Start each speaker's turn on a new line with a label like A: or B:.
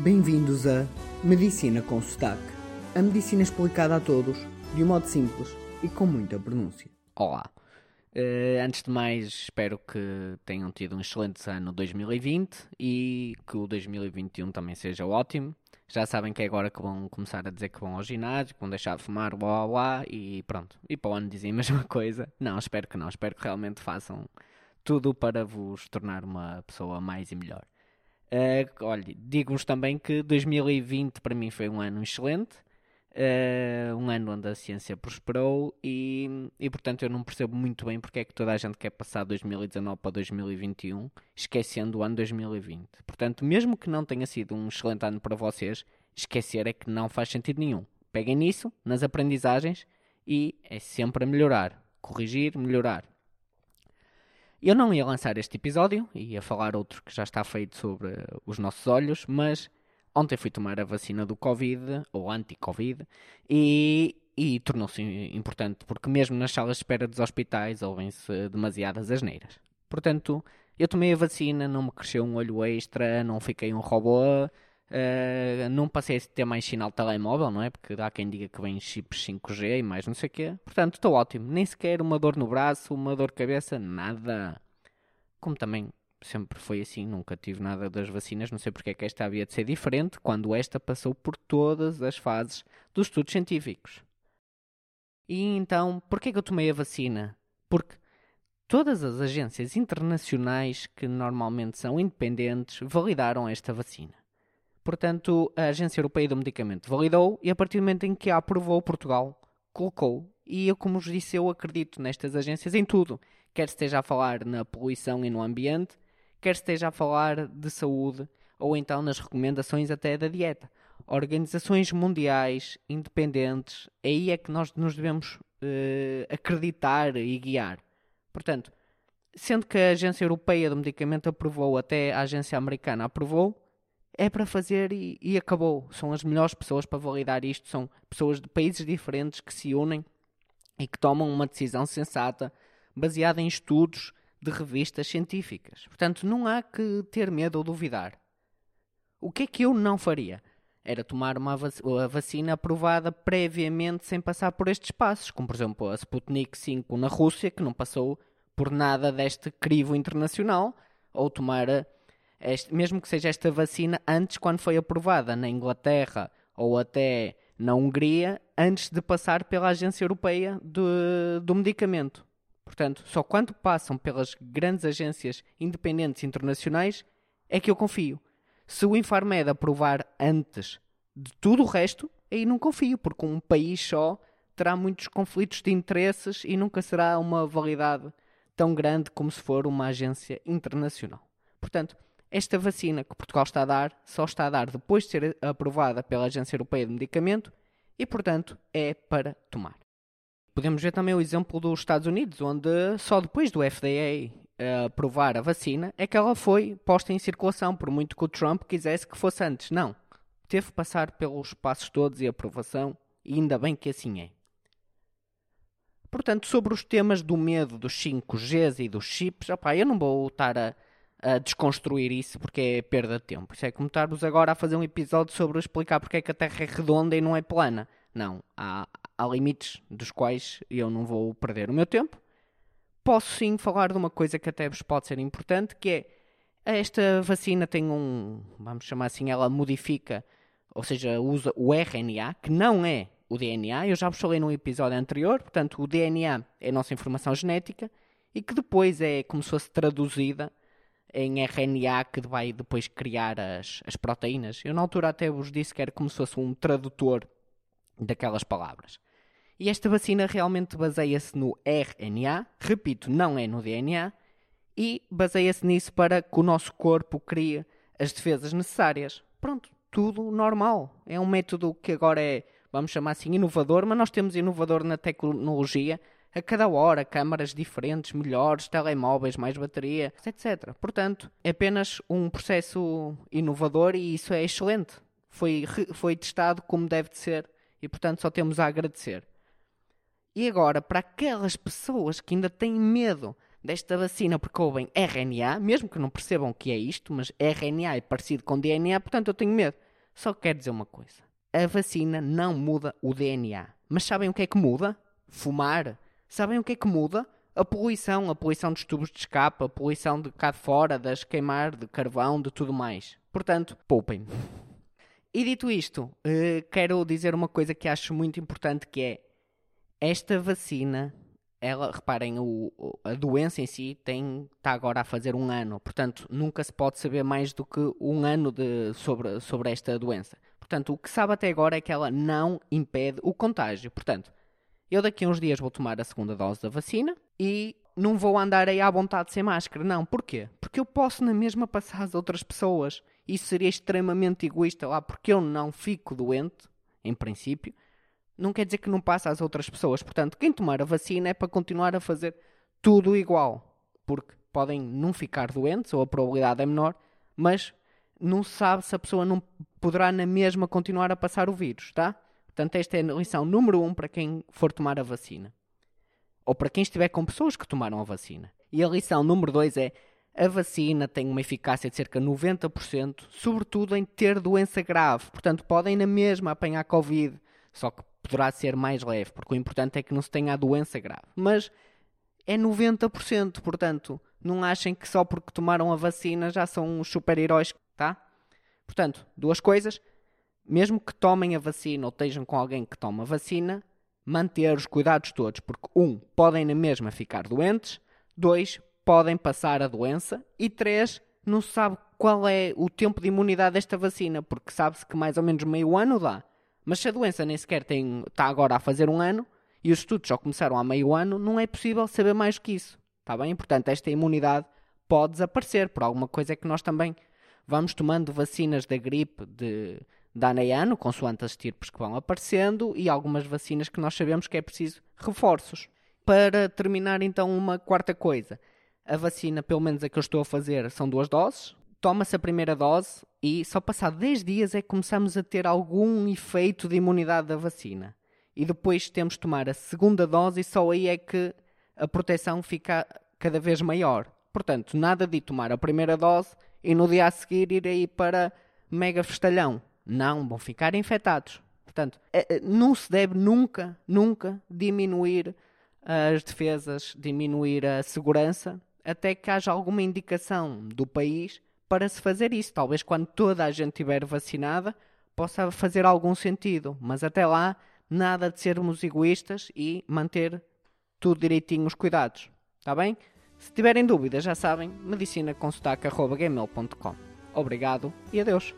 A: Bem-vindos a Medicina com Sotaque. A medicina explicada a todos, de um modo simples e com muita pronúncia.
B: Olá. Uh, antes de mais, espero que tenham tido um excelente ano 2020 e que o 2021 também seja ótimo. Já sabem que é agora que vão começar a dizer que vão ao ginásio, que vão deixar de fumar, blá blá blá, e pronto. E para o ano dizem a mesma coisa. Não, espero que não. Espero que realmente façam tudo para vos tornar uma pessoa mais e melhor. Uh, olha, digo-vos também que 2020 para mim foi um ano excelente. Uh, um ano onde a ciência prosperou e, e, portanto, eu não percebo muito bem porque é que toda a gente quer passar 2019 para 2021, esquecendo o ano 2020. Portanto, mesmo que não tenha sido um excelente ano para vocês, esquecer é que não faz sentido nenhum. Peguem nisso, nas aprendizagens, e é sempre a melhorar. Corrigir, melhorar. Eu não ia lançar este episódio, ia falar outro que já está feito sobre os nossos olhos, mas Ontem fui tomar a vacina do Covid, ou anti-Covid, e, e tornou-se importante, porque mesmo nas salas de espera dos hospitais ouvem-se demasiadas asneiras. Portanto, eu tomei a vacina, não me cresceu um olho extra, não fiquei um robô, uh, não passei a ter mais sinal de telemóvel, não é? Porque há quem diga que vem chips 5G e mais não sei o quê. Portanto, estou ótimo. Nem sequer uma dor no braço, uma dor de cabeça, nada. Como também sempre foi assim, nunca tive nada das vacinas, não sei porque é que esta havia de ser diferente, quando esta passou por todas as fases dos estudos científicos. E então, porquê que eu tomei a vacina? Porque todas as agências internacionais que normalmente são independentes validaram esta vacina. Portanto, a Agência Europeia do Medicamento validou e a partir do momento em que a aprovou, Portugal colocou. E eu, como vos disse, eu acredito nestas agências em tudo. Quer esteja a falar na poluição e no ambiente, quer esteja a falar de saúde ou então nas recomendações até da dieta. Organizações mundiais independentes, aí é que nós nos devemos uh, acreditar e guiar. Portanto, sendo que a Agência Europeia do Medicamento aprovou, até a Agência Americana aprovou, é para fazer e, e, acabou. São as melhores pessoas para validar isto, são pessoas de países diferentes que se unem e que tomam uma decisão sensata, baseada em estudos de revistas científicas. Portanto, não há que ter medo ou duvidar. O que é que eu não faria? Era tomar uma vacina aprovada previamente sem passar por estes passos, como por exemplo a Sputnik 5 na Rússia, que não passou por nada deste crivo internacional, ou tomar, este, mesmo que seja esta vacina antes, quando foi aprovada na Inglaterra ou até na Hungria, antes de passar pela Agência Europeia do, do Medicamento. Portanto, só quando passam pelas grandes agências independentes internacionais é que eu confio. Se o Infarmed aprovar antes de tudo o resto, aí não confio, porque um país só terá muitos conflitos de interesses e nunca será uma validade tão grande como se for uma agência internacional. Portanto, esta vacina que Portugal está a dar só está a dar depois de ser aprovada pela Agência Europeia de Medicamento e, portanto, é para tomar. Podemos ver também o exemplo dos Estados Unidos, onde só depois do FDA uh, aprovar a vacina é que ela foi posta em circulação, por muito que o Trump quisesse que fosse antes. Não. Teve que passar pelos passos todos e aprovação, e ainda bem que assim é. Portanto, sobre os temas do medo dos 5Gs e dos chips, opa, eu não vou estar a, a, desconstruir isso porque é perda de tempo. Isso é como estarmos agora a fazer um episódio sobre explicar porque é que a Terra é redonda e não é plana. Não, há, há limites dos quais eu não vou perder o meu tempo. Posso sim falar de uma coisa que até vos pode ser importante, que é esta vacina tem um, vamos chamar assim, ela modifica, ou seja, usa o RNA, que não é o DNA. Eu já vos falei num episódio anterior, portanto, o DNA é a nossa informação genética e que depois é como se fosse traduzida em RNA que vai depois criar as, as proteínas. Eu na altura até vos disse que era como se fosse um tradutor daquelas palavras. E esta vacina realmente baseia-se no RNA, repito, não é no DNA, e baseia-se nisso para que o nosso corpo crie as defesas necessárias. Pronto, tudo normal. É um método que agora é, vamos chamar assim, inovador, mas nós temos inovador na tecnologia a cada hora, câmaras diferentes, melhores, telemóveis, mais bateria, etc. Portanto, é apenas um processo inovador e isso é excelente. Foi, foi testado como deve de ser e portanto só temos a agradecer. E agora, para aquelas pessoas que ainda têm medo desta vacina porque ouvem RNA, mesmo que não percebam o que é isto, mas RNA é parecido com DNA, portanto eu tenho medo. Só quero dizer uma coisa: a vacina não muda o DNA. Mas sabem o que é que muda? Fumar. Sabem o que é que muda? A poluição, a poluição dos tubos de escape, a poluição de cá de fora, das queimar, de carvão, de tudo mais. Portanto, poupem. E dito isto, eh, quero dizer uma coisa que acho muito importante que é esta vacina, ela, reparem, o, a doença em si tem, está agora a fazer um ano, portanto nunca se pode saber mais do que um ano de, sobre, sobre esta doença. Portanto, o que sabe até agora é que ela não impede o contágio. Portanto, eu daqui a uns dias vou tomar a segunda dose da vacina e não vou andar aí à vontade sem máscara. Não, porquê? Porque eu posso na mesma passar às outras pessoas. Isso seria extremamente egoísta lá, porque eu não fico doente, em princípio. Não quer dizer que não passa às outras pessoas. Portanto, quem tomar a vacina é para continuar a fazer tudo igual. Porque podem não ficar doentes, ou a probabilidade é menor, mas não se sabe se a pessoa não poderá na mesma continuar a passar o vírus, tá? Portanto, esta é a lição número um para quem for tomar a vacina. Ou para quem estiver com pessoas que tomaram a vacina. E a lição número dois é a vacina tem uma eficácia de cerca de 90%, sobretudo em ter doença grave. Portanto, podem na mesma apanhar Covid, só que poderá ser mais leve, porque o importante é que não se tenha a doença grave. Mas é 90%, portanto, não achem que só porque tomaram a vacina já são super-heróis, tá? Portanto, duas coisas. Mesmo que tomem a vacina ou estejam com alguém que toma a vacina, manter os cuidados todos, porque um, podem na mesma ficar doentes, dois, podem passar a doença e três, não se sabe qual é o tempo de imunidade desta vacina, porque sabe-se que mais ou menos meio ano dá. Mas se a doença nem sequer tem, está agora a fazer um ano e os estudos só começaram há meio ano, não é possível saber mais que isso. Está bem? Portanto, esta imunidade pode desaparecer por alguma coisa que nós também vamos tomando vacinas da gripe de, de ano ano, consoante as estirpes que vão aparecendo, e algumas vacinas que nós sabemos que é preciso reforços. Para terminar, então, uma quarta coisa. A vacina, pelo menos a que eu estou a fazer, são duas doses. Toma-se a primeira dose e só passado 10 dias é que começamos a ter algum efeito de imunidade da vacina. E depois temos de tomar a segunda dose e só aí é que a proteção fica cada vez maior. Portanto, nada de tomar a primeira dose e no dia a seguir ir aí para mega festalhão. Não, vão ficar infectados. Portanto, é, é, não se deve nunca, nunca diminuir as defesas, diminuir a segurança, até que haja alguma indicação do país para se fazer isso. Talvez quando toda a gente estiver vacinada possa fazer algum sentido, mas até lá, nada de sermos egoístas e manter tudo direitinho os cuidados. Está bem? Se tiverem dúvidas, já sabem, medicinaconsotaque.gmail.com Obrigado e adeus.